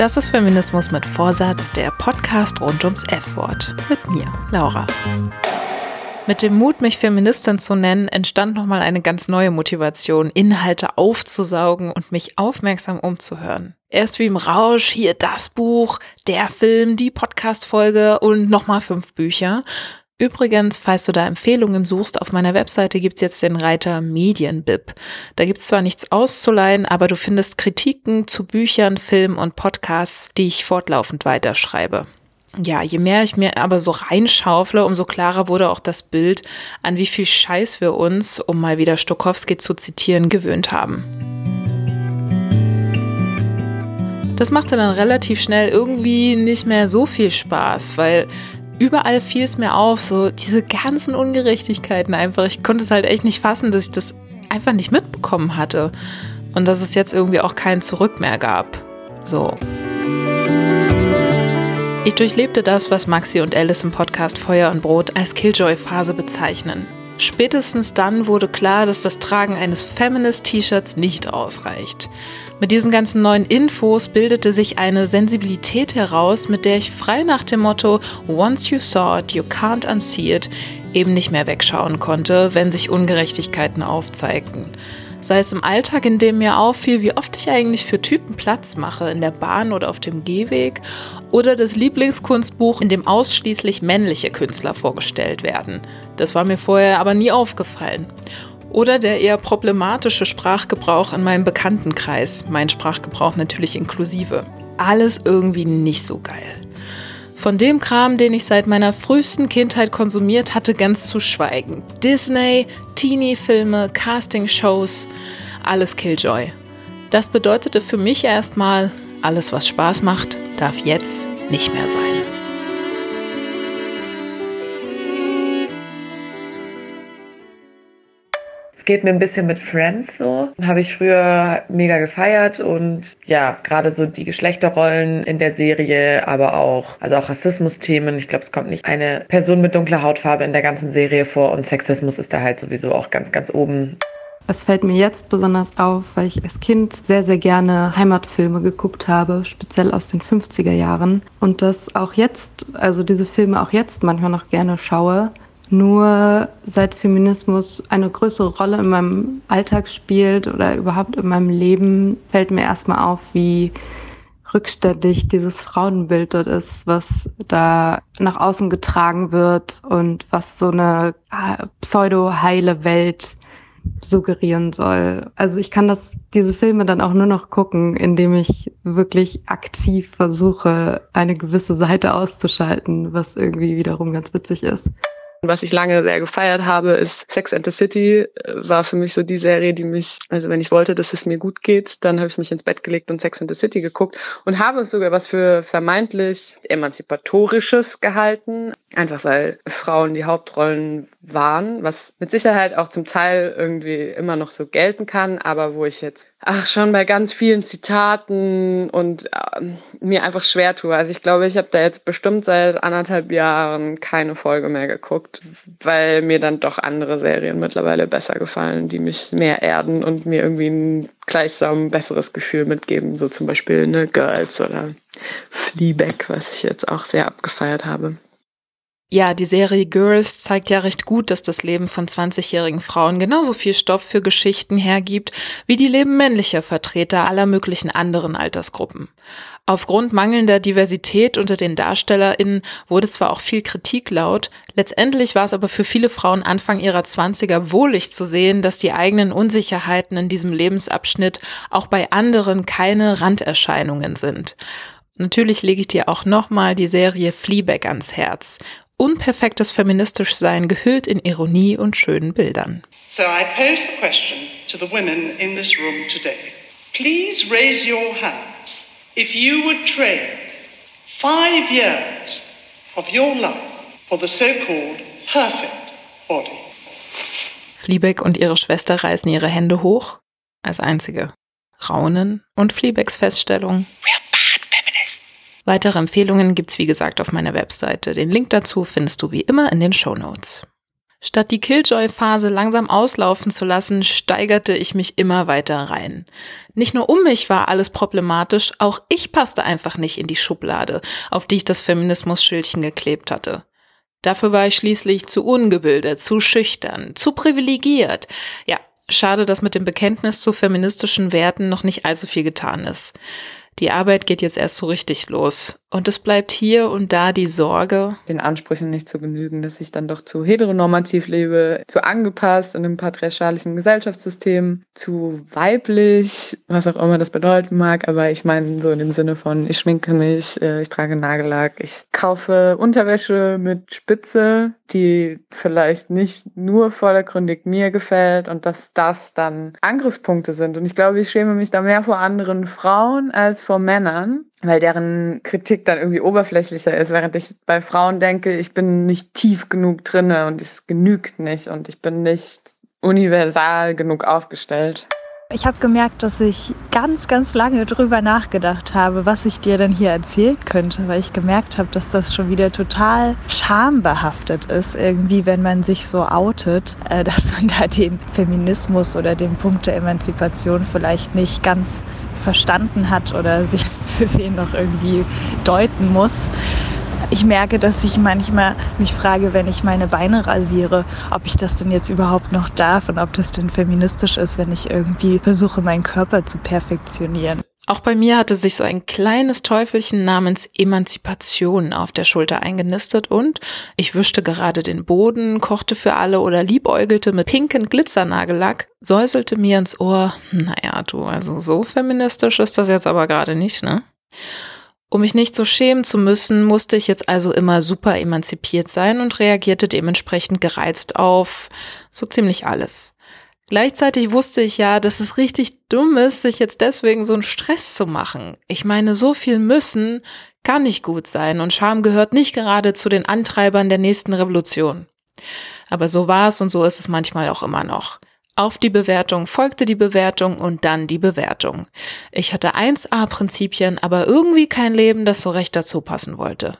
Das ist Feminismus mit Vorsatz, der Podcast rund ums F-Wort. Mit mir, Laura. Mit dem Mut, mich Feministin zu nennen, entstand nochmal eine ganz neue Motivation, Inhalte aufzusaugen und mich aufmerksam umzuhören. Erst wie im Rausch, hier das Buch, der Film, die Podcast-Folge und nochmal fünf Bücher. Übrigens, falls du da Empfehlungen suchst, auf meiner Webseite gibt's jetzt den Reiter Medienbib. Da gibt's zwar nichts auszuleihen, aber du findest Kritiken zu Büchern, Filmen und Podcasts, die ich fortlaufend weiterschreibe. Ja, je mehr ich mir aber so reinschaufle, umso klarer wurde auch das Bild, an wie viel Scheiß wir uns, um mal wieder Stokowski zu zitieren, gewöhnt haben. Das machte dann relativ schnell irgendwie nicht mehr so viel Spaß, weil überall fiel es mir auf, so diese ganzen Ungerechtigkeiten einfach. Ich konnte es halt echt nicht fassen, dass ich das einfach nicht mitbekommen hatte. Und dass es jetzt irgendwie auch kein Zurück mehr gab. So. Ich durchlebte das, was Maxi und Alice im Podcast Feuer und Brot als Killjoy-Phase bezeichnen. Spätestens dann wurde klar, dass das Tragen eines Feminist-T-Shirts nicht ausreicht. Mit diesen ganzen neuen Infos bildete sich eine Sensibilität heraus, mit der ich frei nach dem Motto Once you saw it, you can't unsee it eben nicht mehr wegschauen konnte, wenn sich Ungerechtigkeiten aufzeigten. Sei es im Alltag, in dem mir auffiel, wie oft ich eigentlich für Typen Platz mache, in der Bahn oder auf dem Gehweg, oder das Lieblingskunstbuch, in dem ausschließlich männliche Künstler vorgestellt werden. Das war mir vorher aber nie aufgefallen. Oder der eher problematische Sprachgebrauch in meinem Bekanntenkreis, mein Sprachgebrauch natürlich inklusive. Alles irgendwie nicht so geil. Von dem Kram, den ich seit meiner frühesten Kindheit konsumiert hatte, ganz zu schweigen. Disney, Teenie-Filme, Casting-Shows, alles Killjoy. Das bedeutete für mich erstmal, alles was Spaß macht, darf jetzt nicht mehr sein. Geht mir ein bisschen mit Friends so. Habe ich früher mega gefeiert und ja, gerade so die Geschlechterrollen in der Serie, aber auch, also auch Rassismus-Themen. Ich glaube, es kommt nicht eine Person mit dunkler Hautfarbe in der ganzen Serie vor und Sexismus ist da halt sowieso auch ganz, ganz oben. Es fällt mir jetzt besonders auf, weil ich als Kind sehr, sehr gerne Heimatfilme geguckt habe, speziell aus den 50er Jahren. Und das auch jetzt, also diese Filme auch jetzt manchmal noch gerne schaue. Nur seit Feminismus eine größere Rolle in meinem Alltag spielt oder überhaupt in meinem Leben, fällt mir erstmal auf, wie rückständig dieses Frauenbild dort ist, was da nach außen getragen wird und was so eine ah, pseudo-heile Welt suggerieren soll. Also ich kann das, diese Filme dann auch nur noch gucken, indem ich wirklich aktiv versuche, eine gewisse Seite auszuschalten, was irgendwie wiederum ganz witzig ist. Was ich lange sehr gefeiert habe, ist Sex and the City. War für mich so die Serie, die mich, also wenn ich wollte, dass es mir gut geht, dann habe ich mich ins Bett gelegt und Sex and the City geguckt und habe es sogar was für vermeintlich emanzipatorisches gehalten. Einfach weil Frauen die Hauptrollen waren, was mit Sicherheit auch zum Teil irgendwie immer noch so gelten kann, aber wo ich jetzt ach schon bei ganz vielen Zitaten und äh, mir einfach schwer tue. Also ich glaube, ich habe da jetzt bestimmt seit anderthalb Jahren keine Folge mehr geguckt, weil mir dann doch andere Serien mittlerweile besser gefallen, die mich mehr erden und mir irgendwie ein gleichsam besseres Gefühl mitgeben, so zum Beispiel ne Girls oder Fleabag, was ich jetzt auch sehr abgefeiert habe. Ja, die Serie Girls zeigt ja recht gut, dass das Leben von 20-jährigen Frauen genauso viel Stoff für Geschichten hergibt, wie die Leben männlicher Vertreter aller möglichen anderen Altersgruppen. Aufgrund mangelnder Diversität unter den DarstellerInnen wurde zwar auch viel Kritik laut, letztendlich war es aber für viele Frauen Anfang ihrer 20er wohlig zu sehen, dass die eigenen Unsicherheiten in diesem Lebensabschnitt auch bei anderen keine Randerscheinungen sind. Natürlich lege ich dir auch nochmal die Serie Fleabag ans Herz unperfektes feministisch Sein gehüllt in Ironie und schönen Bildern. So I pose the question to the women in this room today. Please raise your hands if you would trade five years of your life for the so-called perfect body. Fleabag und ihre Schwester reißen ihre Hände hoch, als einzige. Raunen und Fleabags Feststellung. We're Weitere Empfehlungen gibt's wie gesagt auf meiner Webseite. Den Link dazu findest du wie immer in den Show Notes. Statt die Killjoy-Phase langsam auslaufen zu lassen, steigerte ich mich immer weiter rein. Nicht nur um mich war alles problematisch, auch ich passte einfach nicht in die Schublade, auf die ich das Feminismus-Schildchen geklebt hatte. Dafür war ich schließlich zu ungebildet, zu schüchtern, zu privilegiert. Ja, schade, dass mit dem Bekenntnis zu feministischen Werten noch nicht allzu viel getan ist. Die Arbeit geht jetzt erst so richtig los. Und es bleibt hier und da die Sorge, den Ansprüchen nicht zu genügen, dass ich dann doch zu heteronormativ lebe, zu angepasst in einem patriarchalischen Gesellschaftssystem, zu weiblich, was auch immer das bedeuten mag. Aber ich meine so in dem Sinne von, ich schminke mich, äh, ich trage Nagellack, ich kaufe Unterwäsche mit Spitze, die vielleicht nicht nur vordergründig mir gefällt und dass das dann Angriffspunkte sind. Und ich glaube, ich schäme mich da mehr vor anderen Frauen als vor Männern weil deren Kritik dann irgendwie oberflächlicher ist, während ich bei Frauen denke, ich bin nicht tief genug drinne und es genügt nicht und ich bin nicht universal genug aufgestellt. Ich habe gemerkt, dass ich ganz, ganz lange drüber nachgedacht habe, was ich dir denn hier erzählen könnte, weil ich gemerkt habe, dass das schon wieder total schambehaftet ist, irgendwie, wenn man sich so outet, äh, dass man da den Feminismus oder den Punkt der Emanzipation vielleicht nicht ganz verstanden hat oder sich den noch irgendwie deuten muss. Ich merke, dass ich manchmal mich frage, wenn ich meine Beine rasiere, ob ich das denn jetzt überhaupt noch darf und ob das denn feministisch ist, wenn ich irgendwie versuche, meinen Körper zu perfektionieren. Auch bei mir hatte sich so ein kleines Teufelchen namens Emanzipation auf der Schulter eingenistet und ich wischte gerade den Boden, kochte für alle oder liebäugelte mit pinken Glitzernagellack, säuselte mir ins Ohr, naja, du, also so feministisch ist das jetzt aber gerade nicht, ne? Um mich nicht so schämen zu müssen, musste ich jetzt also immer super emanzipiert sein und reagierte dementsprechend gereizt auf so ziemlich alles. Gleichzeitig wusste ich ja, dass es richtig dumm ist, sich jetzt deswegen so einen Stress zu machen. Ich meine, so viel müssen kann nicht gut sein und Scham gehört nicht gerade zu den Antreibern der nächsten Revolution. Aber so war es und so ist es manchmal auch immer noch. Auf die Bewertung folgte die Bewertung und dann die Bewertung. Ich hatte 1a-Prinzipien, aber irgendwie kein Leben, das so recht dazu passen wollte.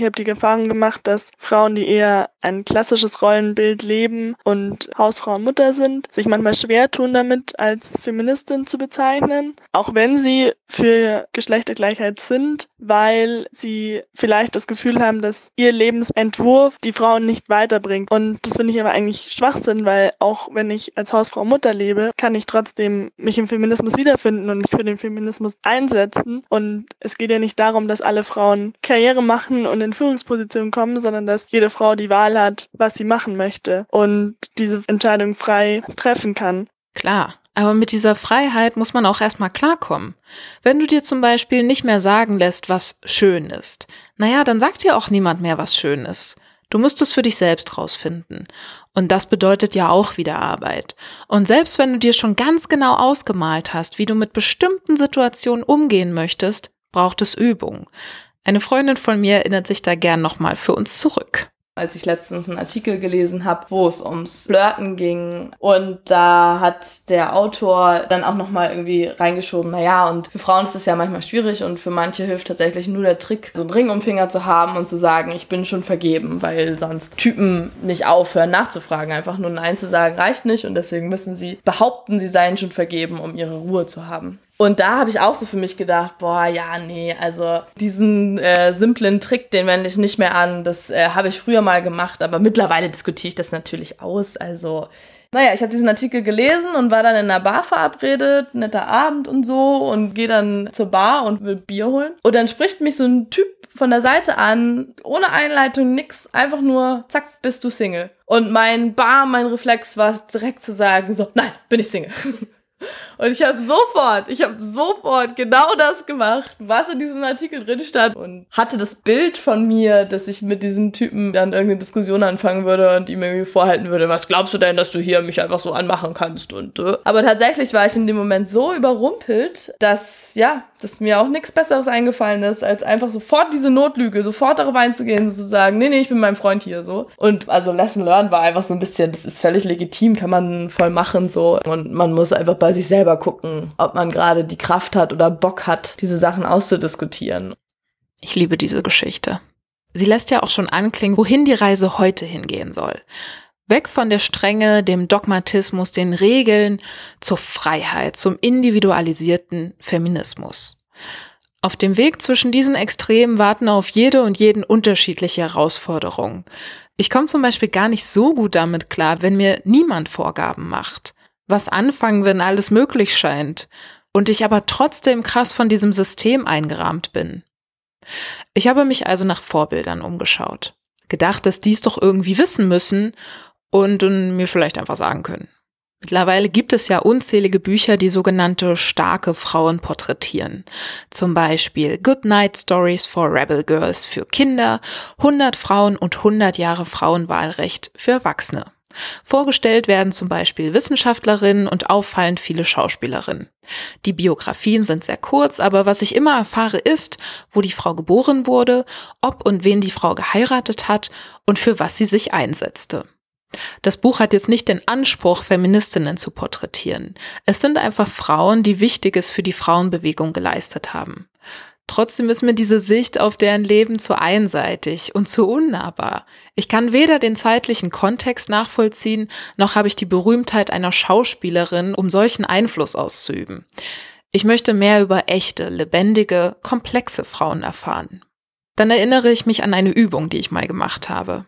Ich habe die Erfahrung gemacht, dass Frauen, die eher ein klassisches Rollenbild leben und Hausfrau und Mutter sind, sich manchmal schwer tun damit, als Feministin zu bezeichnen, auch wenn sie für Geschlechtergleichheit sind, weil sie vielleicht das Gefühl haben, dass ihr Lebensentwurf die Frauen nicht weiterbringt. Und das finde ich aber eigentlich Schwachsinn, weil auch wenn ich als Hausfrau und Mutter lebe, kann ich trotzdem mich im Feminismus wiederfinden und mich für den Feminismus einsetzen. Und es geht ja nicht darum, dass alle Frauen Karriere machen und in in Führungsposition kommen, sondern dass jede Frau die Wahl hat, was sie machen möchte und diese Entscheidung frei treffen kann. Klar. Aber mit dieser Freiheit muss man auch erstmal klarkommen. Wenn du dir zum Beispiel nicht mehr sagen lässt, was schön ist, naja, dann sagt dir auch niemand mehr, was schön ist. Du musst es für dich selbst rausfinden. Und das bedeutet ja auch wieder Arbeit. Und selbst wenn du dir schon ganz genau ausgemalt hast, wie du mit bestimmten Situationen umgehen möchtest, braucht es Übung. Eine Freundin von mir erinnert sich da gern nochmal für uns zurück als ich letztens einen Artikel gelesen habe, wo es ums Flirten ging und da hat der Autor dann auch noch mal irgendwie reingeschoben, naja, und für Frauen ist das ja manchmal schwierig und für manche hilft tatsächlich nur der Trick, so einen Ring um Finger zu haben und zu sagen, ich bin schon vergeben, weil sonst Typen nicht aufhören nachzufragen, einfach nur Nein zu sagen reicht nicht und deswegen müssen sie behaupten, sie seien schon vergeben, um ihre Ruhe zu haben. Und da habe ich auch so für mich gedacht, boah, ja, nee, also diesen äh, simplen Trick, den wende ich nicht mehr an. Das äh, habe ich früher mal gemacht, aber mittlerweile diskutiere ich das natürlich aus. Also, naja, ich habe diesen Artikel gelesen und war dann in einer Bar verabredet, netter Abend und so und gehe dann zur Bar und will Bier holen. Und dann spricht mich so ein Typ von der Seite an, ohne Einleitung, nix, einfach nur, zack, bist du Single. Und mein Bar, mein Reflex war direkt zu sagen, so, nein, bin ich Single. Und ich habe sofort, ich habe sofort genau das gemacht, was in diesem Artikel drin stand und hatte das Bild von mir, dass ich mit diesem Typen dann irgendeine Diskussion anfangen würde und ihm irgendwie vorhalten würde, was glaubst du denn, dass du hier mich einfach so anmachen kannst und äh. aber tatsächlich war ich in dem Moment so überrumpelt, dass ja, dass mir auch nichts besseres eingefallen ist, als einfach sofort diese Notlüge, sofort darauf einzugehen und zu sagen, nee, nee, ich bin mein Freund hier so. Und also Lesson Learned war einfach so ein bisschen, das ist völlig legitim, kann man voll machen so und man muss einfach bei sich selber selber gucken, ob man gerade die Kraft hat oder Bock hat, diese Sachen auszudiskutieren. Ich liebe diese Geschichte. Sie lässt ja auch schon anklingen, wohin die Reise heute hingehen soll. Weg von der Strenge, dem Dogmatismus, den Regeln zur Freiheit, zum individualisierten Feminismus. Auf dem Weg zwischen diesen Extremen warten auf jede und jeden unterschiedliche Herausforderungen. Ich komme zum Beispiel gar nicht so gut damit klar, wenn mir niemand Vorgaben macht. Was anfangen, wenn alles möglich scheint und ich aber trotzdem krass von diesem System eingerahmt bin. Ich habe mich also nach Vorbildern umgeschaut. Gedacht, dass dies doch irgendwie wissen müssen und, mir vielleicht einfach sagen können. Mittlerweile gibt es ja unzählige Bücher, die sogenannte starke Frauen porträtieren. Zum Beispiel Good Night Stories for Rebel Girls für Kinder, 100 Frauen und 100 Jahre Frauenwahlrecht für Erwachsene. Vorgestellt werden zum Beispiel Wissenschaftlerinnen und auffallend viele Schauspielerinnen. Die Biografien sind sehr kurz, aber was ich immer erfahre ist, wo die Frau geboren wurde, ob und wen die Frau geheiratet hat und für was sie sich einsetzte. Das Buch hat jetzt nicht den Anspruch, Feministinnen zu porträtieren. Es sind einfach Frauen, die Wichtiges für die Frauenbewegung geleistet haben. Trotzdem ist mir diese Sicht auf deren Leben zu einseitig und zu unnahbar. Ich kann weder den zeitlichen Kontext nachvollziehen, noch habe ich die Berühmtheit einer Schauspielerin, um solchen Einfluss auszuüben. Ich möchte mehr über echte, lebendige, komplexe Frauen erfahren. Dann erinnere ich mich an eine Übung, die ich mal gemacht habe.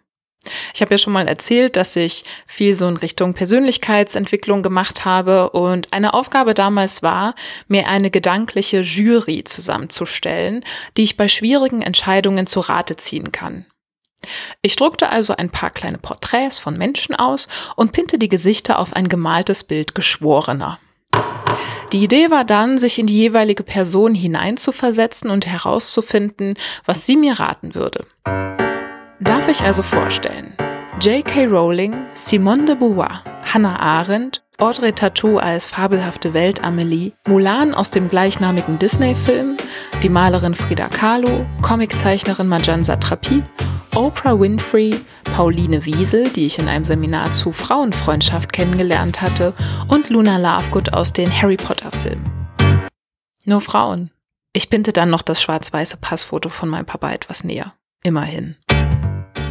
Ich habe ja schon mal erzählt, dass ich viel so in Richtung Persönlichkeitsentwicklung gemacht habe und eine Aufgabe damals war, mir eine gedankliche Jury zusammenzustellen, die ich bei schwierigen Entscheidungen zu Rate ziehen kann. Ich druckte also ein paar kleine Porträts von Menschen aus und pinte die Gesichter auf ein gemaltes Bild Geschworener. Die Idee war dann, sich in die jeweilige Person hineinzuversetzen und herauszufinden, was sie mir raten würde. Darf ich also vorstellen? J.K. Rowling, Simone de Beauvoir, Hannah Arendt, Audrey Tattoo als fabelhafte Welt Amelie, Mulan aus dem gleichnamigen Disney-Film, die Malerin Frida Kahlo, Comiczeichnerin Marjan Satrapi, Oprah Winfrey, Pauline Wiesel, die ich in einem Seminar zu Frauenfreundschaft kennengelernt hatte, und Luna Lovegood aus den Harry Potter-Filmen. Nur Frauen. Ich pinte dann noch das schwarz-weiße Passfoto von meinem Papa etwas näher. Immerhin.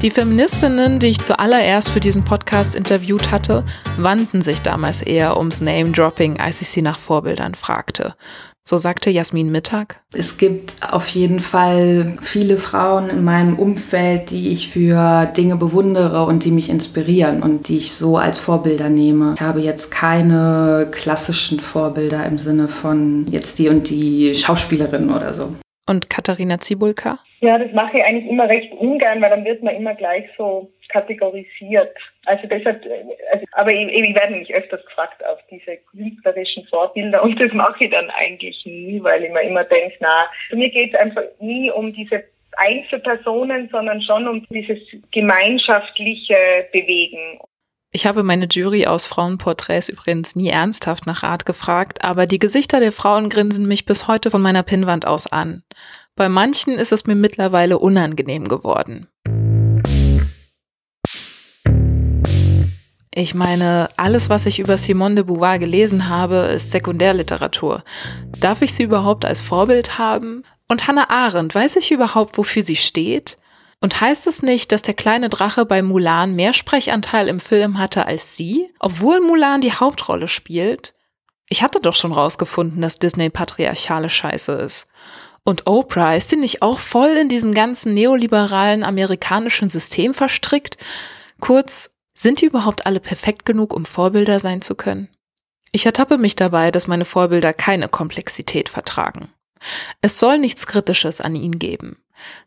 Die Feministinnen, die ich zuallererst für diesen Podcast interviewt hatte, wandten sich damals eher ums Name-Dropping, als ich sie nach Vorbildern fragte. So sagte Jasmin Mittag. Es gibt auf jeden Fall viele Frauen in meinem Umfeld, die ich für Dinge bewundere und die mich inspirieren und die ich so als Vorbilder nehme. Ich habe jetzt keine klassischen Vorbilder im Sinne von jetzt die und die Schauspielerin oder so. Und Katharina Zibulka? Ja, das mache ich eigentlich immer recht ungern, weil dann wird man immer gleich so kategorisiert. Also deshalb, also, aber ich, ich werde mich öfters gefragt auf diese künstlerischen Vorbilder und das mache ich dann eigentlich nie, weil ich mir immer denke, na, für mir geht es einfach nie um diese Einzelpersonen, sondern schon um dieses gemeinschaftliche Bewegen. Ich habe meine Jury aus Frauenporträts übrigens nie ernsthaft nach Rat gefragt, aber die Gesichter der Frauen grinsen mich bis heute von meiner Pinnwand aus an. Bei manchen ist es mir mittlerweile unangenehm geworden. Ich meine, alles, was ich über Simone de Beauvoir gelesen habe, ist Sekundärliteratur. Darf ich sie überhaupt als Vorbild haben? Und Hannah Arendt, weiß ich überhaupt, wofür sie steht? Und heißt es nicht, dass der kleine Drache bei Mulan mehr Sprechanteil im Film hatte als sie, obwohl Mulan die Hauptrolle spielt? Ich hatte doch schon rausgefunden, dass Disney patriarchale Scheiße ist. Und Oprah, ist sie nicht auch voll in diesem ganzen neoliberalen amerikanischen System verstrickt? Kurz, sind die überhaupt alle perfekt genug, um Vorbilder sein zu können? Ich ertappe mich dabei, dass meine Vorbilder keine Komplexität vertragen. Es soll nichts Kritisches an ihnen geben.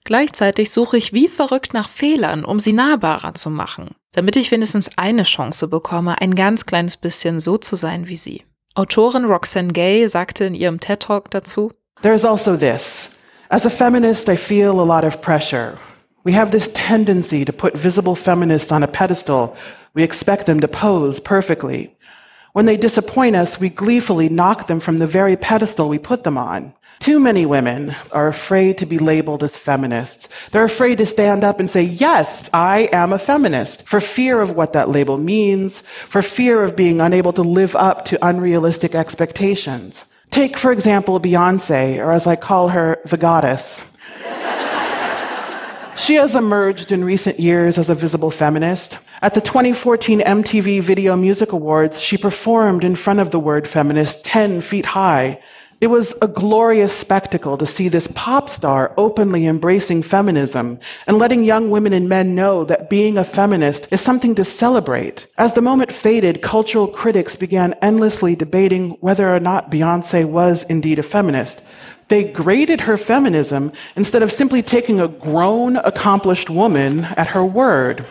Gleichzeitig suche ich wie verrückt nach Fehlern, um sie nahbarer zu machen, damit ich wenigstens eine Chance bekomme, ein ganz kleines bisschen so zu sein wie sie. Autorin Roxane Gay sagte in ihrem TED Talk dazu, There's also this. As a feminist, I feel a lot of pressure. We have this tendency to put visible feminists on a pedestal. We expect them to pose perfectly. When they disappoint us, we gleefully knock them from the very pedestal we put them on. Too many women are afraid to be labeled as feminists. They're afraid to stand up and say, yes, I am a feminist, for fear of what that label means, for fear of being unable to live up to unrealistic expectations. Take, for example, Beyonce, or as I call her, the goddess. She has emerged in recent years as a visible feminist. At the 2014 MTV Video Music Awards, she performed in front of the word feminist 10 feet high. It was a glorious spectacle to see this pop star openly embracing feminism and letting young women and men know that being a feminist is something to celebrate. As the moment faded, cultural critics began endlessly debating whether or not Beyonce was indeed a feminist. They graded her feminism instead of simply taking a grown, accomplished woman at her word.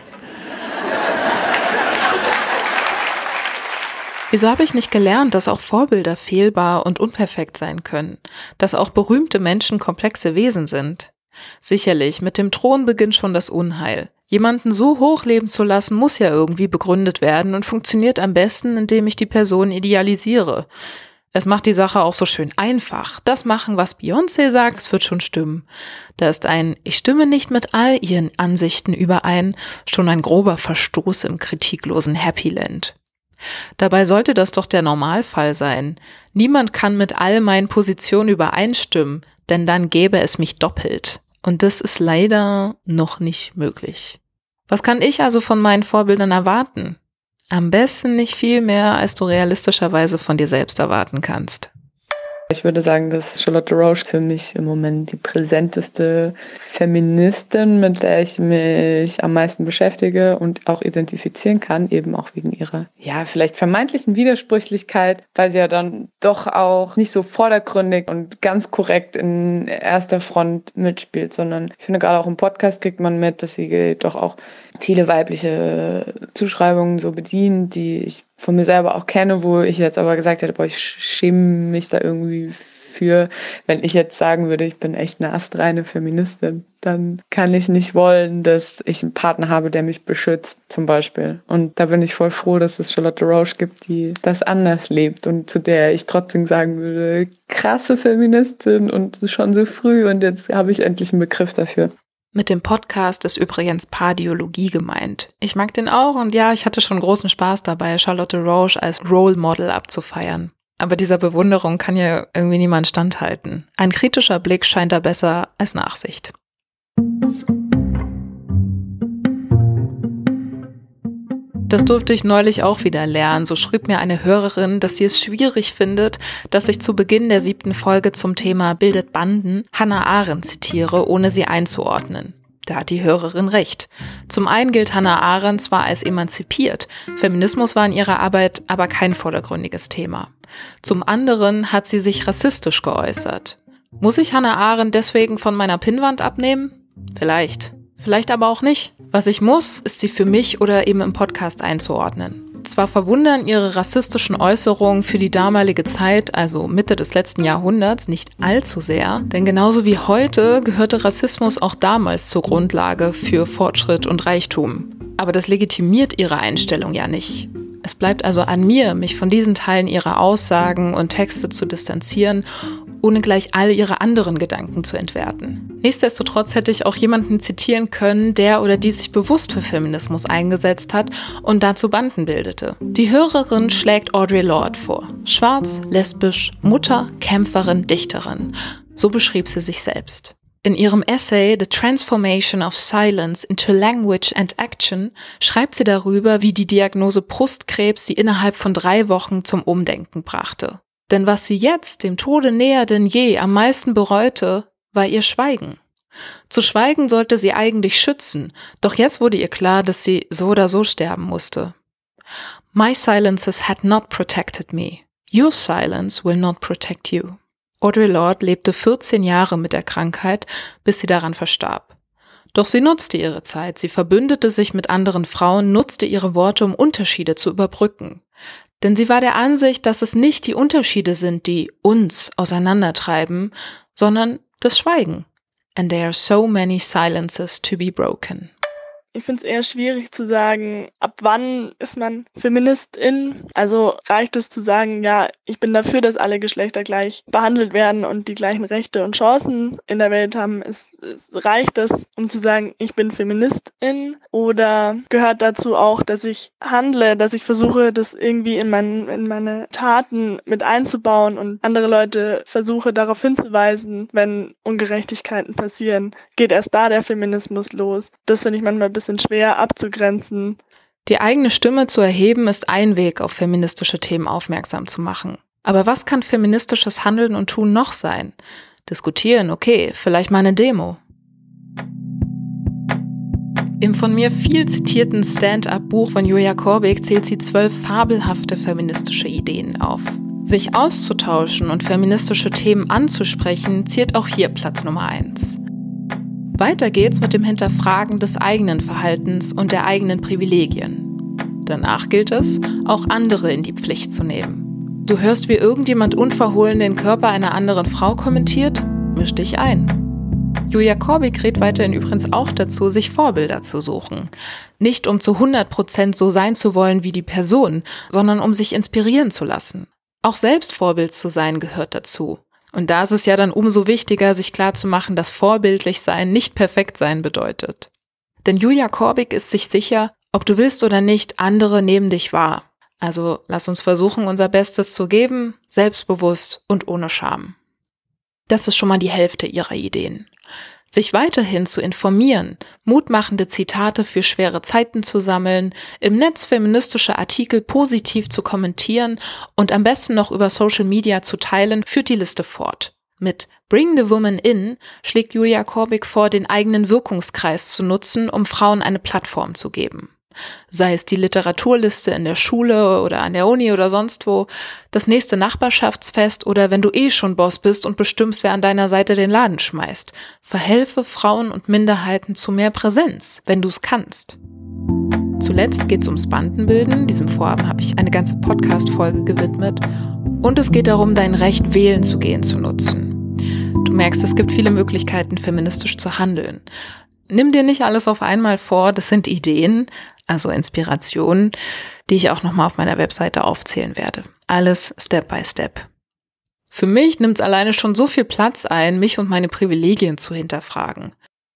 Wieso habe ich nicht gelernt, dass auch Vorbilder fehlbar und unperfekt sein können, dass auch berühmte Menschen komplexe Wesen sind? Sicherlich, mit dem Thron beginnt schon das Unheil. Jemanden so hoch leben zu lassen, muss ja irgendwie begründet werden und funktioniert am besten, indem ich die Person idealisiere. Es macht die Sache auch so schön einfach. Das machen, was Beyoncé sagt, es wird schon stimmen. Da ist ein Ich stimme nicht mit all ihren Ansichten überein schon ein grober Verstoß im kritiklosen Happyland. Dabei sollte das doch der Normalfall sein. Niemand kann mit all meinen Positionen übereinstimmen, denn dann gäbe es mich doppelt. Und das ist leider noch nicht möglich. Was kann ich also von meinen Vorbildern erwarten? Am besten nicht viel mehr, als du realistischerweise von dir selbst erwarten kannst. Ich würde sagen, dass Charlotte Roche für mich im Moment die präsenteste Feministin, mit der ich mich am meisten beschäftige und auch identifizieren kann, eben auch wegen ihrer, ja, vielleicht vermeintlichen Widersprüchlichkeit, weil sie ja dann doch auch nicht so vordergründig und ganz korrekt in erster Front mitspielt, sondern ich finde gerade auch im Podcast kriegt man mit, dass sie doch auch viele weibliche Zuschreibungen so bedient, die ich von mir selber auch kenne, wo ich jetzt aber gesagt hätte, boah, ich schäme mich da irgendwie für, wenn ich jetzt sagen würde, ich bin echt eine astreine Feministin, dann kann ich nicht wollen, dass ich einen Partner habe, der mich beschützt, zum Beispiel. Und da bin ich voll froh, dass es Charlotte Roche gibt, die das anders lebt und zu der ich trotzdem sagen würde, krasse Feministin und schon so früh und jetzt habe ich endlich einen Begriff dafür. Mit dem Podcast ist übrigens Pardiologie gemeint. Ich mag den auch und ja, ich hatte schon großen Spaß dabei, Charlotte Roche als Role Model abzufeiern. Aber dieser Bewunderung kann ja irgendwie niemand standhalten. Ein kritischer Blick scheint da besser als Nachsicht. Das durfte ich neulich auch wieder lernen. So schrieb mir eine Hörerin, dass sie es schwierig findet, dass ich zu Beginn der siebten Folge zum Thema Bildet Banden Hannah Arendt zitiere, ohne sie einzuordnen. Da hat die Hörerin recht. Zum einen gilt Hannah Arendt zwar als emanzipiert, Feminismus war in ihrer Arbeit aber kein vordergründiges Thema. Zum anderen hat sie sich rassistisch geäußert. Muss ich Hannah Arendt deswegen von meiner Pinnwand abnehmen? Vielleicht. Vielleicht aber auch nicht. Was ich muss, ist sie für mich oder eben im Podcast einzuordnen. Zwar verwundern ihre rassistischen Äußerungen für die damalige Zeit, also Mitte des letzten Jahrhunderts, nicht allzu sehr, denn genauso wie heute gehörte Rassismus auch damals zur Grundlage für Fortschritt und Reichtum. Aber das legitimiert ihre Einstellung ja nicht. Es bleibt also an mir, mich von diesen Teilen ihrer Aussagen und Texte zu distanzieren ohne gleich alle ihre anderen Gedanken zu entwerten. Nichtsdestotrotz hätte ich auch jemanden zitieren können, der oder die sich bewusst für Feminismus eingesetzt hat und dazu Banden bildete. Die Hörerin schlägt Audre Lorde vor. Schwarz, lesbisch, Mutter, Kämpferin, Dichterin. So beschrieb sie sich selbst. In ihrem Essay The Transformation of Silence into Language and Action schreibt sie darüber, wie die Diagnose Brustkrebs sie innerhalb von drei Wochen zum Umdenken brachte. Denn was sie jetzt, dem Tode näher denn je, am meisten bereute, war ihr Schweigen. Zu schweigen sollte sie eigentlich schützen, doch jetzt wurde ihr klar, dass sie so oder so sterben musste. My silences had not protected me. Your silence will not protect you. Audre Lorde lebte 14 Jahre mit der Krankheit, bis sie daran verstarb. Doch sie nutzte ihre Zeit, sie verbündete sich mit anderen Frauen, nutzte ihre Worte, um Unterschiede zu überbrücken. Denn sie war der Ansicht, dass es nicht die Unterschiede sind, die uns auseinandertreiben, sondern das Schweigen. And there are so many silences to be broken. Ich finde es eher schwierig zu sagen, ab wann ist man Feministin? Also reicht es zu sagen, ja, ich bin dafür, dass alle Geschlechter gleich behandelt werden und die gleichen Rechte und Chancen in der Welt haben. Es, es reicht es, um zu sagen, ich bin Feministin? Oder gehört dazu auch, dass ich handle, dass ich versuche, das irgendwie in, mein, in meine Taten mit einzubauen und andere Leute versuche darauf hinzuweisen, wenn Ungerechtigkeiten passieren? Geht erst da der Feminismus los? Das finde ich manchmal ein bisschen schwer abzugrenzen. Die eigene Stimme zu erheben ist ein Weg, auf feministische Themen aufmerksam zu machen. Aber was kann feministisches Handeln und Tun noch sein? Diskutieren, okay, vielleicht mal eine Demo. Im von mir viel zitierten Stand-up-Buch von Julia Korbig zählt sie zwölf fabelhafte feministische Ideen auf. Sich auszutauschen und feministische Themen anzusprechen, ziert auch hier Platz Nummer eins. Weiter geht's mit dem Hinterfragen des eigenen Verhaltens und der eigenen Privilegien. Danach gilt es, auch andere in die Pflicht zu nehmen. Du hörst, wie irgendjemand unverhohlen den Körper einer anderen Frau kommentiert? Misch dich ein. Julia Korbig rät weiterhin übrigens auch dazu, sich Vorbilder zu suchen. Nicht um zu 100% so sein zu wollen wie die Person, sondern um sich inspirieren zu lassen. Auch selbst Vorbild zu sein gehört dazu. Und da ist es ja dann umso wichtiger, sich klarzumachen, dass vorbildlich sein nicht perfekt sein bedeutet. Denn Julia Korbig ist sich sicher, ob du willst oder nicht, andere nehmen dich wahr. Also lass uns versuchen, unser Bestes zu geben, selbstbewusst und ohne Scham. Das ist schon mal die Hälfte ihrer Ideen sich weiterhin zu informieren, mutmachende Zitate für schwere Zeiten zu sammeln, im Netz feministische Artikel positiv zu kommentieren und am besten noch über Social Media zu teilen, führt die Liste fort. Mit Bring the Woman In schlägt Julia Korbig vor, den eigenen Wirkungskreis zu nutzen, um Frauen eine Plattform zu geben sei es die Literaturliste in der Schule oder an der Uni oder sonst wo, das nächste Nachbarschaftsfest oder wenn du eh schon Boss bist und bestimmst, wer an deiner Seite den Laden schmeißt. Verhelfe Frauen und Minderheiten zu mehr Präsenz, wenn du es kannst. Zuletzt geht es ums Bandenbilden. Diesem Vorhaben habe ich eine ganze Podcast-Folge gewidmet. Und es geht darum, dein Recht wählen zu gehen zu nutzen. Du merkst, es gibt viele Möglichkeiten, feministisch zu handeln. Nimm dir nicht alles auf einmal vor, das sind Ideen, also Inspirationen, die ich auch nochmal auf meiner Webseite aufzählen werde. Alles Step by Step. Für mich nimmt es alleine schon so viel Platz ein, mich und meine Privilegien zu hinterfragen.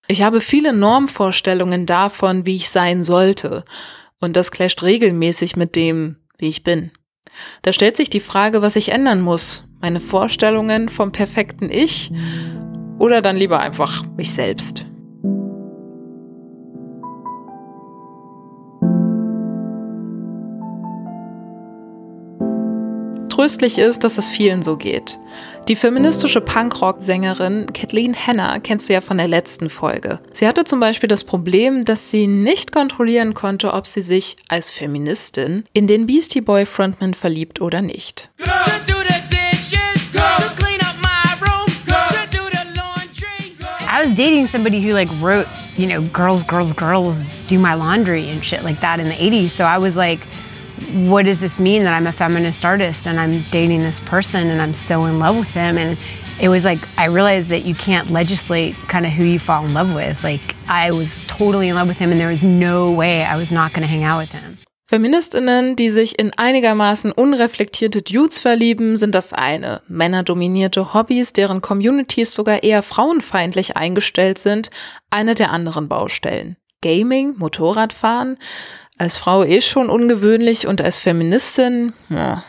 Ich habe viele Normvorstellungen davon, wie ich sein sollte, und das clasht regelmäßig mit dem, wie ich bin. Da stellt sich die Frage, was ich ändern muss. Meine Vorstellungen vom perfekten Ich oder dann lieber einfach mich selbst. Tröstlich ist, dass es vielen so geht. Die feministische Punkrock-Sängerin Kathleen Hanna kennst du ja von der letzten Folge. Sie hatte zum Beispiel das Problem, dass sie nicht kontrollieren konnte, ob sie sich als Feministin in den Beastie Boy Frontman verliebt oder nicht. I was dating somebody who like wrote, you know, girls, girls, girls do my laundry and shit like that in the 80s. So I was like, what does this mean that I'm a feminist artist and I'm dating this person and I'm so in love with him? And it was like, I realized that you can't legislate kind of who you fall in love with. Like, I was totally in love with him and there was no way I was not going to hang out with him. Feministinnen, die sich in einigermaßen unreflektierte Dudes verlieben, sind das eine. Männerdominierte Hobbys, deren Communities sogar eher frauenfeindlich eingestellt sind, eine der anderen Baustellen. Gaming, Motorradfahren, als Frau eh schon ungewöhnlich und als Feministin, ja,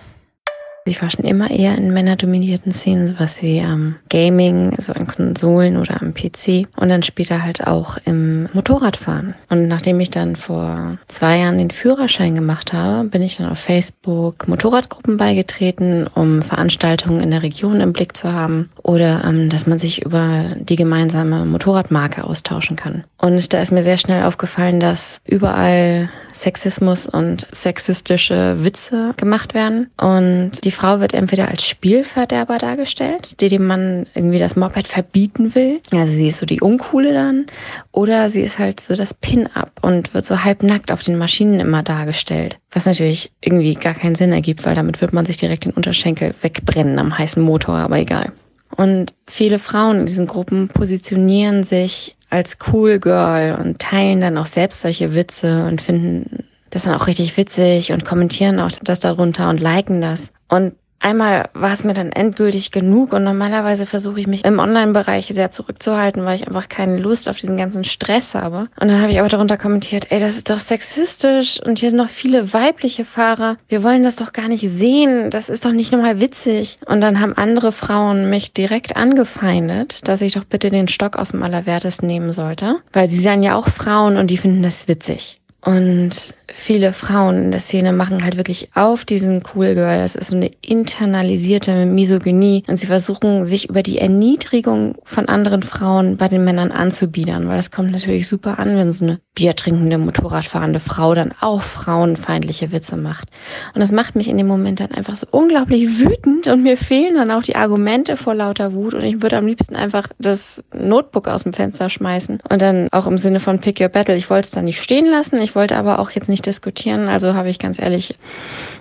ich war schon immer eher in männerdominierten Szenen, sowas wie ähm, Gaming, so an Konsolen oder am PC und dann später halt auch im Motorradfahren. Und nachdem ich dann vor zwei Jahren den Führerschein gemacht habe, bin ich dann auf Facebook Motorradgruppen beigetreten, um Veranstaltungen in der Region im Blick zu haben oder ähm, dass man sich über die gemeinsame Motorradmarke austauschen kann. Und da ist mir sehr schnell aufgefallen, dass überall Sexismus und sexistische Witze gemacht werden. Und die Frau wird entweder als Spielverderber dargestellt, die dem Mann irgendwie das Moped verbieten will. Also sie ist so die Uncoole dann. Oder sie ist halt so das Pin-Up und wird so halbnackt auf den Maschinen immer dargestellt. Was natürlich irgendwie gar keinen Sinn ergibt, weil damit wird man sich direkt den Unterschenkel wegbrennen am heißen Motor, aber egal. Und viele Frauen in diesen Gruppen positionieren sich als cool Girl und teilen dann auch selbst solche Witze und finden das dann auch richtig witzig und kommentieren auch das darunter und liken das. Und Einmal war es mir dann endgültig genug und normalerweise versuche ich mich im Online-Bereich sehr zurückzuhalten, weil ich einfach keine Lust auf diesen ganzen Stress habe. Und dann habe ich aber darunter kommentiert, ey, das ist doch sexistisch und hier sind noch viele weibliche Fahrer. Wir wollen das doch gar nicht sehen. Das ist doch nicht nochmal witzig. Und dann haben andere Frauen mich direkt angefeindet, dass ich doch bitte den Stock aus dem Allerwertesten nehmen sollte, weil sie seien ja auch Frauen und die finden das witzig. Und viele Frauen in der Szene machen halt wirklich auf diesen Cool Girl. Das ist so eine internalisierte Misogynie. Und sie versuchen, sich über die Erniedrigung von anderen Frauen bei den Männern anzubiedern. Weil das kommt natürlich super an, wenn so eine biertrinkende, motorradfahrende Frau dann auch frauenfeindliche Witze macht. Und das macht mich in dem Moment dann einfach so unglaublich wütend. Und mir fehlen dann auch die Argumente vor lauter Wut. Und ich würde am liebsten einfach das Notebook aus dem Fenster schmeißen. Und dann auch im Sinne von Pick Your Battle. Ich wollte es dann nicht stehen lassen. Ich wollte aber auch jetzt nicht diskutieren. Also habe ich ganz ehrlich,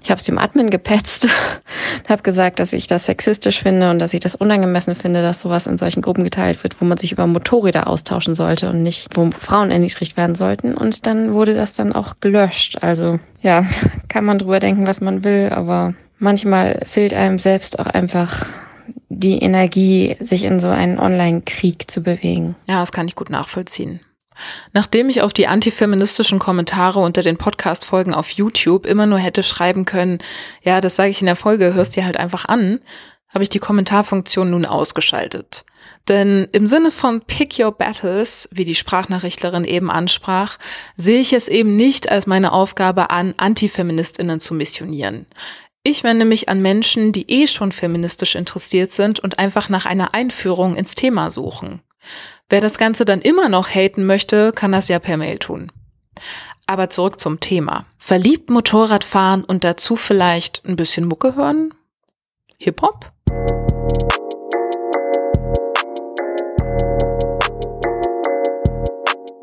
ich habe es dem Admin gepetzt, habe gesagt, dass ich das sexistisch finde und dass ich das unangemessen finde, dass sowas in solchen Gruppen geteilt wird, wo man sich über Motorräder austauschen sollte und nicht, wo Frauen erniedrigt werden sollten. Und dann wurde das dann auch gelöscht. Also ja, kann man drüber denken, was man will, aber manchmal fehlt einem selbst auch einfach die Energie, sich in so einen Online-Krieg zu bewegen. Ja, das kann ich gut nachvollziehen. Nachdem ich auf die antifeministischen Kommentare unter den Podcast-Folgen auf YouTube immer nur hätte schreiben können, ja, das sage ich in der Folge, hörst dir halt einfach an, habe ich die Kommentarfunktion nun ausgeschaltet. Denn im Sinne von Pick Your Battles, wie die Sprachnachrichtlerin eben ansprach, sehe ich es eben nicht als meine Aufgabe an, Antifeministinnen zu missionieren. Ich wende mich an Menschen, die eh schon feministisch interessiert sind und einfach nach einer Einführung ins Thema suchen. Wer das Ganze dann immer noch haten möchte, kann das ja per Mail tun. Aber zurück zum Thema. Verliebt Motorrad fahren und dazu vielleicht ein bisschen Mucke hören? Hip-Hop?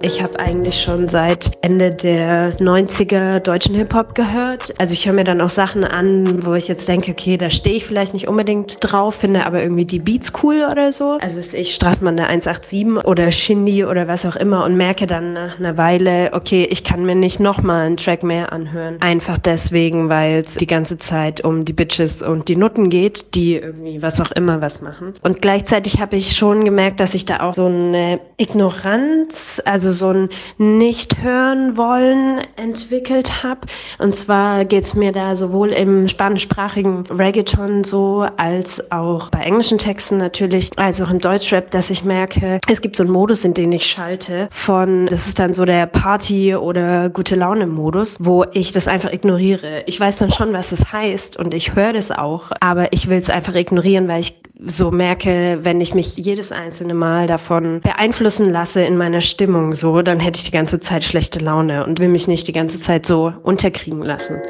Ich habe eigentlich schon seit Ende der 90er deutschen Hip-Hop gehört. Also ich höre mir dann auch Sachen an, wo ich jetzt denke, okay, da stehe ich vielleicht nicht unbedingt drauf, finde aber irgendwie die Beats cool oder so. Also ist ich Straßmann der 187 oder Shindy oder was auch immer und merke dann nach einer Weile, okay, ich kann mir nicht nochmal einen Track mehr anhören. Einfach deswegen, weil es die ganze Zeit um die Bitches und die Nutten geht, die irgendwie was auch immer was machen. Und gleichzeitig habe ich schon gemerkt, dass ich da auch so eine Ignoranz, also so ein Nicht-Hören wollen entwickelt habe. Und zwar geht es mir da sowohl im spanischsprachigen Reggaeton so, als auch bei englischen Texten natürlich, als auch im Deutschrap, dass ich merke, es gibt so einen Modus, in den ich schalte von, das ist dann so der Party- oder gute Laune-Modus, wo ich das einfach ignoriere. Ich weiß dann schon, was es heißt und ich höre das auch, aber ich will es einfach ignorieren, weil ich so merke, wenn ich mich jedes einzelne Mal davon beeinflussen lasse in meiner Stimmung, so, dann hätte ich die ganze Zeit schlechte Laune und will mich nicht die ganze Zeit so unterkriegen lassen.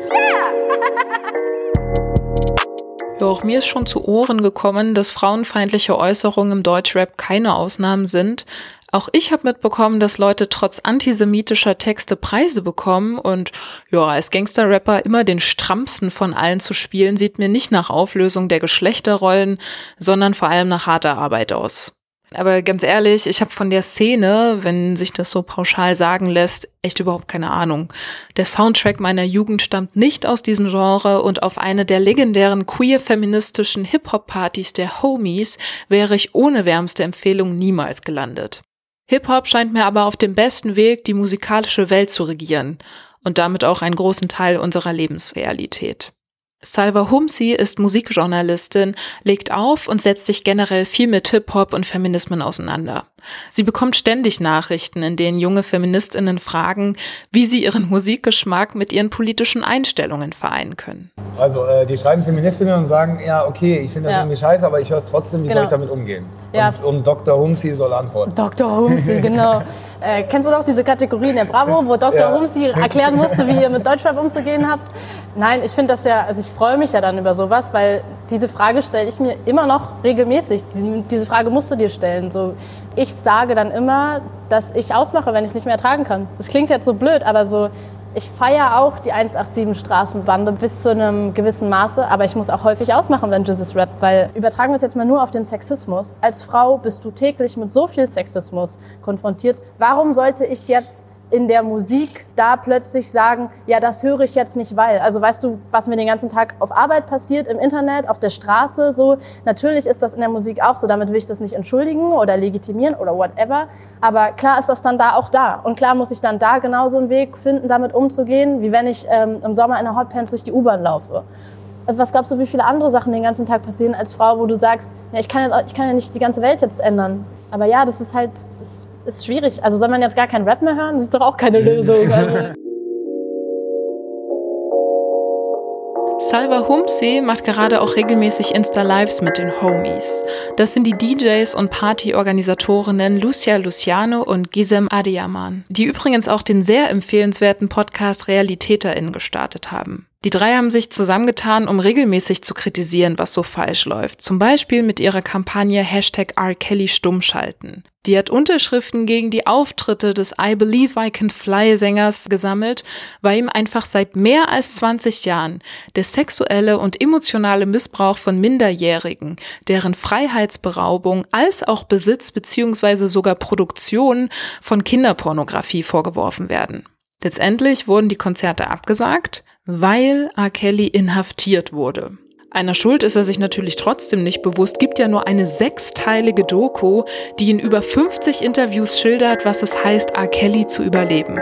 Ja, auch mir ist schon zu Ohren gekommen, dass frauenfeindliche Äußerungen im Deutschrap keine Ausnahmen sind. Auch ich habe mitbekommen, dass Leute trotz antisemitischer Texte Preise bekommen und ja, als Gangster-Rapper immer den strammsten von allen zu spielen, sieht mir nicht nach Auflösung der Geschlechterrollen, sondern vor allem nach harter Arbeit aus. Aber ganz ehrlich, ich habe von der Szene, wenn sich das so pauschal sagen lässt, echt überhaupt keine Ahnung. Der Soundtrack meiner Jugend stammt nicht aus diesem Genre und auf eine der legendären queer-feministischen Hip-Hop-Partys der Homies wäre ich ohne wärmste Empfehlung niemals gelandet. Hip-Hop scheint mir aber auf dem besten Weg, die musikalische Welt zu regieren und damit auch einen großen Teil unserer Lebensrealität. Salva Humsi ist Musikjournalistin, legt auf und setzt sich generell viel mit Hip-Hop und Feminismen auseinander. Sie bekommt ständig Nachrichten, in denen junge Feministinnen fragen, wie sie ihren Musikgeschmack mit ihren politischen Einstellungen vereinen können. Also äh, die schreiben Feministinnen und sagen, ja okay, ich finde das ja. irgendwie scheiße, aber ich höre es trotzdem, wie genau. soll ich damit umgehen? Ja. Und, und, Dr. Humsi soll antworten. Dr. Humsi, genau. äh, kennst du doch diese Kategorie in der Bravo, wo Dr. Ja. Humsi erklären musste, wie ihr mit Deutschrap umzugehen habt? Nein, ich finde das ja, also ich freue mich ja dann über sowas, weil diese Frage stelle ich mir immer noch regelmäßig. Diese, Frage musst du dir stellen. So, ich sage dann immer, dass ich ausmache, wenn ich es nicht mehr ertragen kann. Das klingt jetzt so blöd, aber so, Ich feiere auch die 187 Straßenbande bis zu einem gewissen Maße, aber ich muss auch häufig ausmachen, wenn Jesus rappt, weil übertragen wir es jetzt mal nur auf den Sexismus. Als Frau bist du täglich mit so viel Sexismus konfrontiert. Warum sollte ich jetzt in der Musik da plötzlich sagen, ja, das höre ich jetzt nicht, weil. Also weißt du, was mir den ganzen Tag auf Arbeit passiert, im Internet, auf der Straße, so. Natürlich ist das in der Musik auch so, damit will ich das nicht entschuldigen oder legitimieren oder whatever. Aber klar ist das dann da auch da. Und klar muss ich dann da genauso einen Weg finden, damit umzugehen, wie wenn ich ähm, im Sommer in der Hotpants durch die U-Bahn laufe. Was glaubst du, wie viele andere Sachen den ganzen Tag passieren als Frau, wo du sagst, ja, ich kann, jetzt, ich kann ja nicht die ganze Welt jetzt ändern. Aber ja, das ist halt, das ist schwierig. Also soll man jetzt gar keinen Rap mehr hören? Das ist doch auch keine Lösung. Also. Salva Humsi macht gerade auch regelmäßig Insta-Lives mit den Homies. Das sind die DJs und Partyorganisatorinnen Lucia Luciano und Gizem Adiaman, die übrigens auch den sehr empfehlenswerten Podcast RealitäterInnen gestartet haben. Die drei haben sich zusammengetan, um regelmäßig zu kritisieren, was so falsch läuft. Zum Beispiel mit ihrer Kampagne Hashtag R. Kelly stummschalten. Die hat Unterschriften gegen die Auftritte des I Believe I Can Fly Sängers gesammelt, weil ihm einfach seit mehr als 20 Jahren der sexuelle und emotionale Missbrauch von Minderjährigen, deren Freiheitsberaubung als auch Besitz bzw. sogar Produktion von Kinderpornografie vorgeworfen werden. Letztendlich wurden die Konzerte abgesagt, weil R. Kelly inhaftiert wurde. Einer Schuld ist er sich natürlich trotzdem nicht bewusst, gibt ja nur eine sechsteilige Doku, die in über 50 Interviews schildert, was es heißt, R. Kelly zu überleben.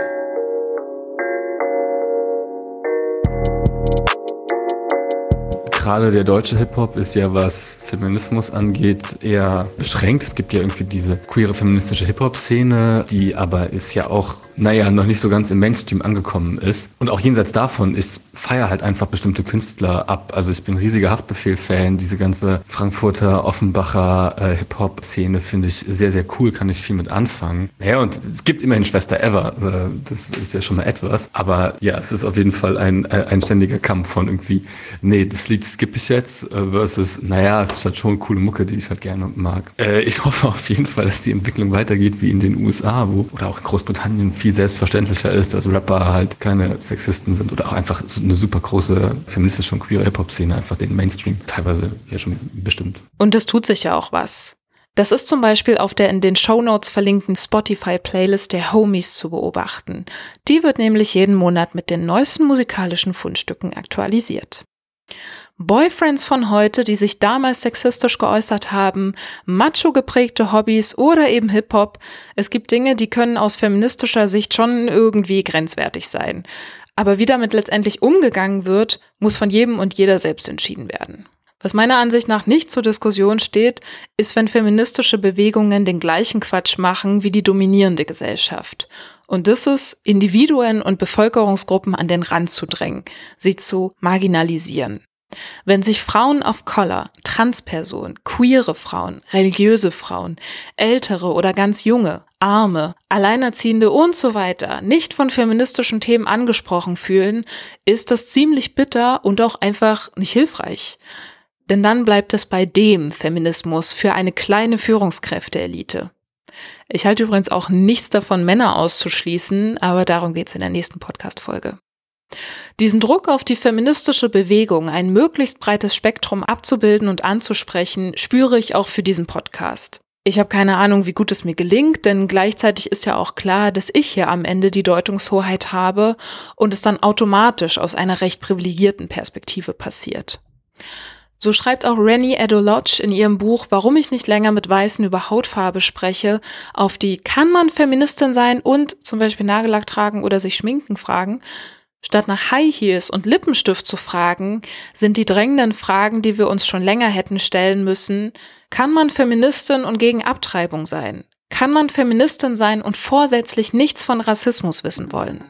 Gerade der deutsche Hip-Hop ist ja, was Feminismus angeht, eher beschränkt. Es gibt ja irgendwie diese queere feministische Hip-Hop-Szene, die aber ist ja auch naja, noch nicht so ganz im Mainstream angekommen ist. Und auch jenseits davon, ich feiere halt einfach bestimmte Künstler ab. Also ich bin riesiger Haftbefehl-Fan. Diese ganze Frankfurter, Offenbacher äh, Hip-Hop-Szene finde ich sehr, sehr cool, kann ich viel mit anfangen. Ja, und es gibt immerhin Schwester Ever. Äh, das ist ja schon mal etwas. Aber ja, es ist auf jeden Fall ein, äh, ein ständiger Kampf von irgendwie, nee, das Lied skippe ich jetzt, äh, versus, naja, es ist halt schon coole Mucke, die ich halt gerne mag. Äh, ich hoffe auf jeden Fall, dass die Entwicklung weitergeht wie in den USA, wo, oder auch in Großbritannien viel selbstverständlicher ist, dass Rapper halt keine Sexisten sind oder auch einfach eine super große feministische und queere Hip-Hop-Szene einfach den Mainstream teilweise ja schon bestimmt. Und es tut sich ja auch was. Das ist zum Beispiel auf der in den Show Notes verlinkten Spotify-Playlist der Homies zu beobachten. Die wird nämlich jeden Monat mit den neuesten musikalischen Fundstücken aktualisiert. Boyfriends von heute, die sich damals sexistisch geäußert haben, macho geprägte Hobbys oder eben Hip-Hop. Es gibt Dinge, die können aus feministischer Sicht schon irgendwie grenzwertig sein. Aber wie damit letztendlich umgegangen wird, muss von jedem und jeder selbst entschieden werden. Was meiner Ansicht nach nicht zur Diskussion steht, ist, wenn feministische Bewegungen den gleichen Quatsch machen wie die dominierende Gesellschaft. Und das ist, Individuen und Bevölkerungsgruppen an den Rand zu drängen, sie zu marginalisieren. Wenn sich Frauen of Color, Transpersonen, queere Frauen, religiöse Frauen, ältere oder ganz junge, arme, Alleinerziehende und so weiter nicht von feministischen Themen angesprochen fühlen, ist das ziemlich bitter und auch einfach nicht hilfreich. Denn dann bleibt es bei dem Feminismus für eine kleine Führungskräfteelite. Ich halte übrigens auch nichts davon, Männer auszuschließen, aber darum geht's in der nächsten Podcast-Folge. Diesen Druck auf die feministische Bewegung, ein möglichst breites Spektrum abzubilden und anzusprechen, spüre ich auch für diesen Podcast. Ich habe keine Ahnung, wie gut es mir gelingt, denn gleichzeitig ist ja auch klar, dass ich hier am Ende die Deutungshoheit habe und es dann automatisch aus einer recht privilegierten Perspektive passiert. So schreibt auch Rennie Edolodge in ihrem Buch Warum ich nicht länger mit Weißen über Hautfarbe spreche, auf die Kann man Feministin sein und zum Beispiel Nagellack tragen oder sich schminken fragen, Statt nach High Heels und Lippenstift zu fragen, sind die drängenden Fragen, die wir uns schon länger hätten stellen müssen, kann man Feministin und gegen Abtreibung sein? Kann man Feministin sein und vorsätzlich nichts von Rassismus wissen wollen?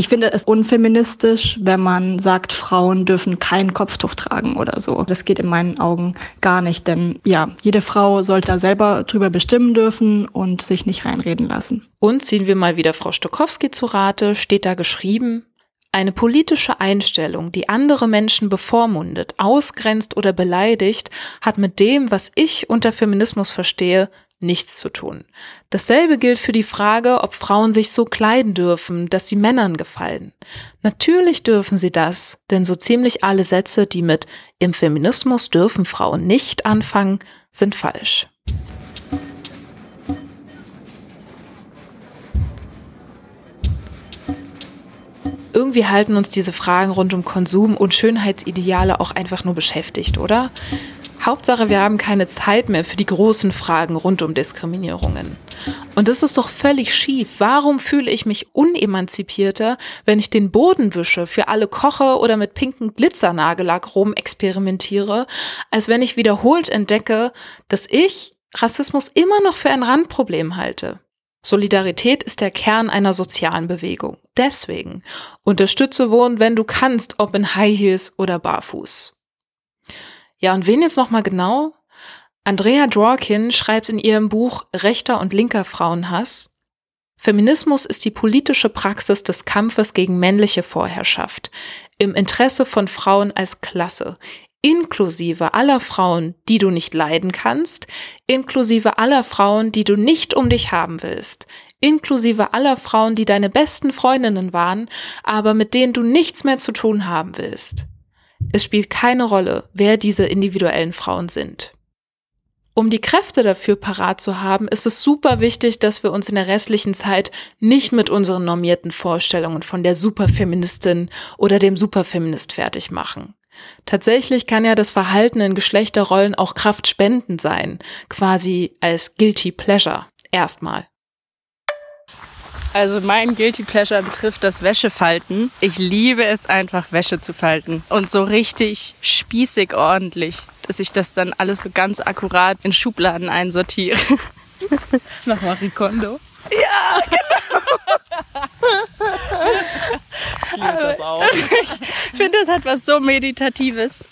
Ich finde es unfeministisch, wenn man sagt, Frauen dürfen kein Kopftuch tragen oder so. Das geht in meinen Augen gar nicht, denn ja, jede Frau sollte da selber drüber bestimmen dürfen und sich nicht reinreden lassen. Und ziehen wir mal wieder Frau Stokowski zu Rate, steht da geschrieben, Eine politische Einstellung, die andere Menschen bevormundet, ausgrenzt oder beleidigt, hat mit dem, was ich unter Feminismus verstehe, nichts zu tun. Dasselbe gilt für die Frage, ob Frauen sich so kleiden dürfen, dass sie Männern gefallen. Natürlich dürfen sie das, denn so ziemlich alle Sätze, die mit im Feminismus dürfen Frauen nicht anfangen, sind falsch. Irgendwie halten uns diese Fragen rund um Konsum und Schönheitsideale auch einfach nur beschäftigt, oder? Hauptsache, wir haben keine Zeit mehr für die großen Fragen rund um Diskriminierungen. Und das ist doch völlig schief. Warum fühle ich mich unemanzipierter, wenn ich den Boden wische, für alle koche oder mit pinken Glitzernagellack rum experimentiere, als wenn ich wiederholt entdecke, dass ich Rassismus immer noch für ein Randproblem halte? Solidarität ist der Kern einer sozialen Bewegung. Deswegen unterstütze Wohnen, wenn du kannst, ob in High Heels oder barfuß. Ja, und wen jetzt nochmal genau? Andrea Dworkin schreibt in ihrem Buch Rechter und linker Frauenhass, Feminismus ist die politische Praxis des Kampfes gegen männliche Vorherrschaft, im Interesse von Frauen als Klasse, inklusive aller Frauen, die du nicht leiden kannst, inklusive aller Frauen, die du nicht um dich haben willst, inklusive aller Frauen, die deine besten Freundinnen waren, aber mit denen du nichts mehr zu tun haben willst. Es spielt keine Rolle, wer diese individuellen Frauen sind. Um die Kräfte dafür parat zu haben, ist es super wichtig, dass wir uns in der restlichen Zeit nicht mit unseren normierten Vorstellungen von der Superfeministin oder dem Superfeminist fertig machen. Tatsächlich kann ja das Verhalten in Geschlechterrollen auch kraftspendend sein, quasi als guilty pleasure. Erstmal. Also mein Guilty Pleasure betrifft das Wäschefalten. Ich liebe es einfach, Wäsche zu falten. Und so richtig spießig ordentlich, dass ich das dann alles so ganz akkurat in Schubladen einsortiere. Nach Marie Kondo. Ja, genau. ich liebe das auch. Ich finde, das hat was so Meditatives.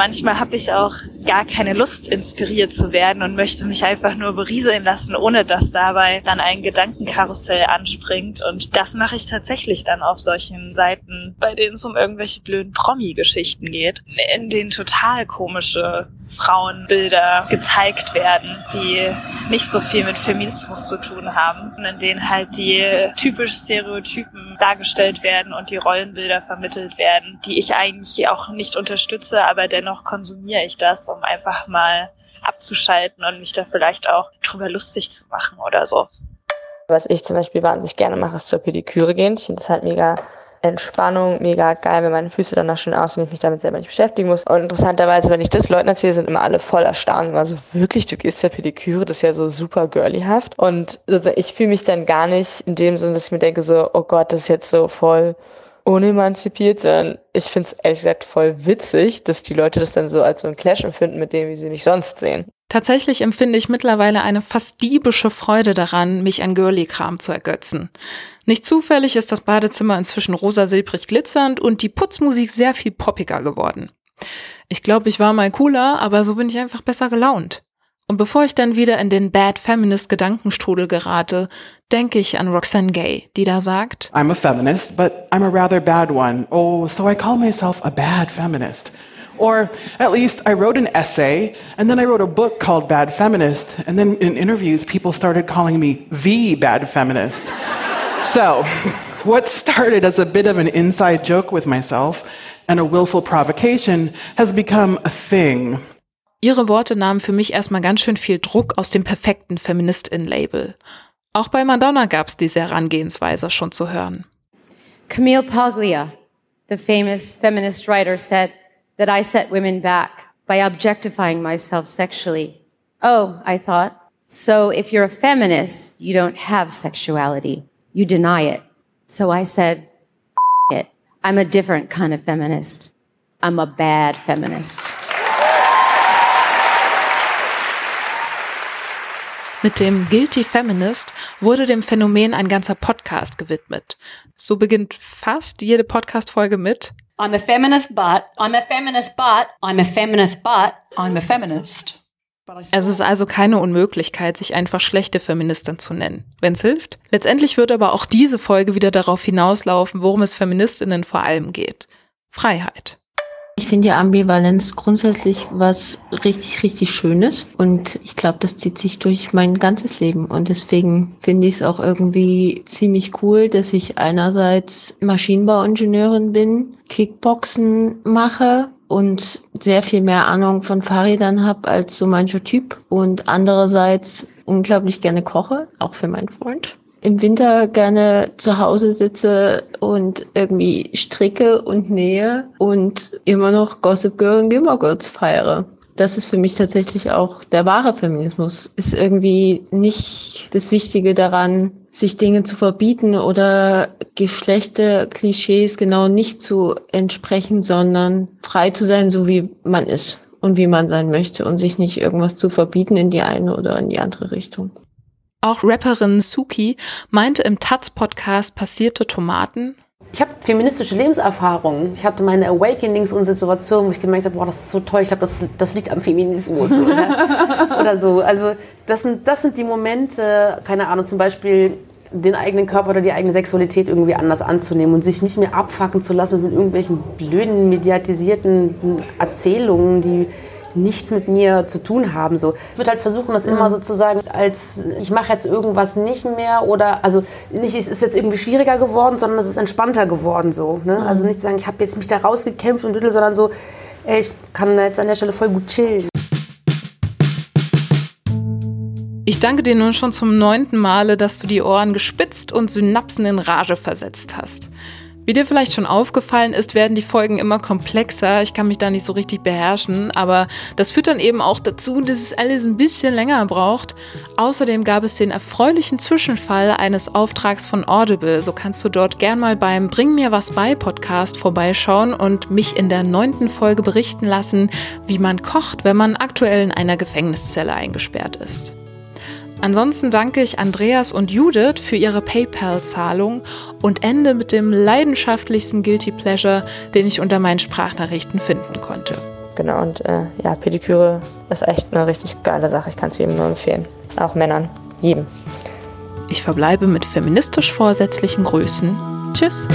Manchmal habe ich auch gar keine Lust, inspiriert zu werden und möchte mich einfach nur berieseln lassen, ohne dass dabei dann ein Gedankenkarussell anspringt. Und das mache ich tatsächlich dann auf solchen Seiten, bei denen es um irgendwelche blöden Promi-Geschichten geht, in denen total komische Frauenbilder gezeigt werden, die nicht so viel mit Feminismus zu tun haben, in denen halt die typisch Stereotypen dargestellt werden und die Rollenbilder vermittelt werden, die ich eigentlich auch nicht unterstütze, aber dennoch konsumiere ich das, um einfach mal abzuschalten und mich da vielleicht auch drüber lustig zu machen oder so. Was ich zum Beispiel wahnsinnig gerne mache, ist zur Pediküre gehen. Ich finde das halt mega Entspannung, mega geil, wenn meine Füße danach schön aussehen und ich mich damit selber nicht beschäftigen muss. Und interessanterweise, wenn ich das Leuten erzähle, sind immer alle voll erstaunt. Also wirklich, du gehst zur Pediküre, das ist ja so super girlyhaft. Und also ich fühle mich dann gar nicht in dem Sinne, dass ich mir denke so, oh Gott, das ist jetzt so voll unemanzipiert, sondern ich finde es ehrlich gesagt voll witzig, dass die Leute das dann so als so ein Clash empfinden mit dem, wie sie mich sonst sehen. Tatsächlich empfinde ich mittlerweile eine fast diebische Freude daran, mich an Girly-Kram zu ergötzen. Nicht zufällig ist das Badezimmer inzwischen rosa-silbrig glitzernd und die Putzmusik sehr viel poppiger geworden. Ich glaube, ich war mal cooler, aber so bin ich einfach besser gelaunt. Und bevor ich dann wieder in den Bad Feminist Gedankenstrudel gerate, denke ich an Roxane Gay, die da sagt, I'm a feminist, but I'm a rather bad one. Oh, so I call myself a bad feminist. Or at least I wrote an essay and then I wrote a book called Bad Feminist. And then in interviews, people started calling me the bad feminist. so, what started as a bit of an inside joke with myself and a willful provocation has become a thing. Ihre Worte nahmen für mich erstmal ganz schön viel Druck aus dem perfekten Feministin-Label. Auch bei Madonna gab's diese Herangehensweise schon zu hören. Camille Paglia, the famous feminist writer, said that I set women back by objectifying myself sexually. Oh, I thought. So if you're a feminist, you don't have sexuality. You deny it. So I said, it. I'm a different kind of feminist. I'm a bad feminist. Mit dem Guilty Feminist wurde dem Phänomen ein ganzer Podcast gewidmet. So beginnt fast jede Podcast-Folge mit I'm a feminist, but I'm a feminist, but I'm a feminist, but I'm a feminist. Es ist also keine Unmöglichkeit, sich einfach schlechte Feministin zu nennen, wenn es hilft. Letztendlich wird aber auch diese Folge wieder darauf hinauslaufen, worum es Feministinnen vor allem geht. Freiheit. Ich finde ja Ambivalenz grundsätzlich was richtig, richtig Schönes. Und ich glaube, das zieht sich durch mein ganzes Leben. Und deswegen finde ich es auch irgendwie ziemlich cool, dass ich einerseits Maschinenbauingenieurin bin, Kickboxen mache und sehr viel mehr Ahnung von Fahrrädern habe als so mancher Typ. Und andererseits unglaublich gerne koche, auch für meinen Freund im Winter gerne zu Hause sitze und irgendwie stricke und nähe und immer noch Gossip Girl und Gilmore Girls feiere. Das ist für mich tatsächlich auch der wahre Feminismus. Ist irgendwie nicht das Wichtige daran, sich Dinge zu verbieten oder Geschlechterklischees genau nicht zu entsprechen, sondern frei zu sein, so wie man ist und wie man sein möchte und sich nicht irgendwas zu verbieten in die eine oder in die andere Richtung. Auch Rapperin Suki meinte im Taz-Podcast Passierte Tomaten. Ich habe feministische Lebenserfahrungen. Ich hatte meine Awakenings und Situationen, wo ich gemerkt habe, boah, das ist so toll. Ich glaube, das, das liegt am Feminismus oder, oder so. Also das sind, das sind die Momente, keine Ahnung, zum Beispiel den eigenen Körper oder die eigene Sexualität irgendwie anders anzunehmen und sich nicht mehr abfacken zu lassen mit irgendwelchen blöden, mediatisierten Erzählungen, die nichts mit mir zu tun haben. So. Ich würde halt versuchen, das immer mhm. sozusagen als ich mache jetzt irgendwas nicht mehr oder also nicht, es ist jetzt irgendwie schwieriger geworden, sondern es ist entspannter geworden so. Ne? Mhm. Also nicht sagen, ich habe jetzt mich da rausgekämpft und sondern so, ey, ich kann jetzt an der Stelle voll gut chillen. Ich danke dir nun schon zum neunten Male, dass du die Ohren gespitzt und Synapsen in Rage versetzt hast. Wie dir vielleicht schon aufgefallen ist, werden die Folgen immer komplexer. Ich kann mich da nicht so richtig beherrschen, aber das führt dann eben auch dazu, dass es alles ein bisschen länger braucht. Außerdem gab es den erfreulichen Zwischenfall eines Auftrags von Audible. So kannst du dort gern mal beim Bring mir was bei Podcast vorbeischauen und mich in der neunten Folge berichten lassen, wie man kocht, wenn man aktuell in einer Gefängniszelle eingesperrt ist. Ansonsten danke ich Andreas und Judith für ihre PayPal-Zahlung und ende mit dem leidenschaftlichsten Guilty Pleasure, den ich unter meinen Sprachnachrichten finden konnte. Genau, und äh, ja, Pediküre ist echt eine richtig geile Sache. Ich kann es jedem nur empfehlen. Auch Männern. Jedem. Ich verbleibe mit feministisch vorsätzlichen Grüßen. Tschüss.